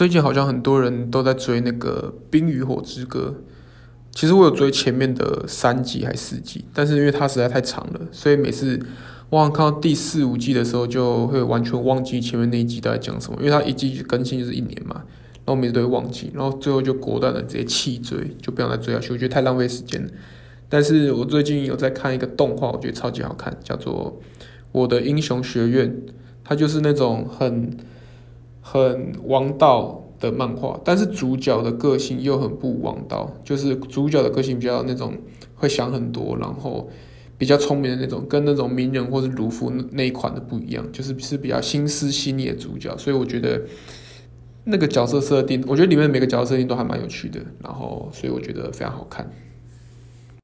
最近好像很多人都在追那个《冰与火之歌》，其实我有追前面的三集还四集，但是因为它实在太长了，所以每次我好像看到第四五季的时候，就会完全忘记前面那一集都在讲什么，因为它一季更新就是一年嘛，然后每次都会忘记，然后最后就果断的直接弃追，就不想再追下去，我觉得太浪费时间了。但是我最近有在看一个动画，我觉得超级好看，叫做《我的英雄学院》，它就是那种很。很王道的漫画，但是主角的个性又很不王道，就是主角的个性比较那种会想很多，然后比较聪明的那种，跟那种鸣人或者鲁夫那一款的不一样，就是是比较心思细腻的主角，所以我觉得那个角色设定，我觉得里面每个角色设定都还蛮有趣的，然后所以我觉得非常好看。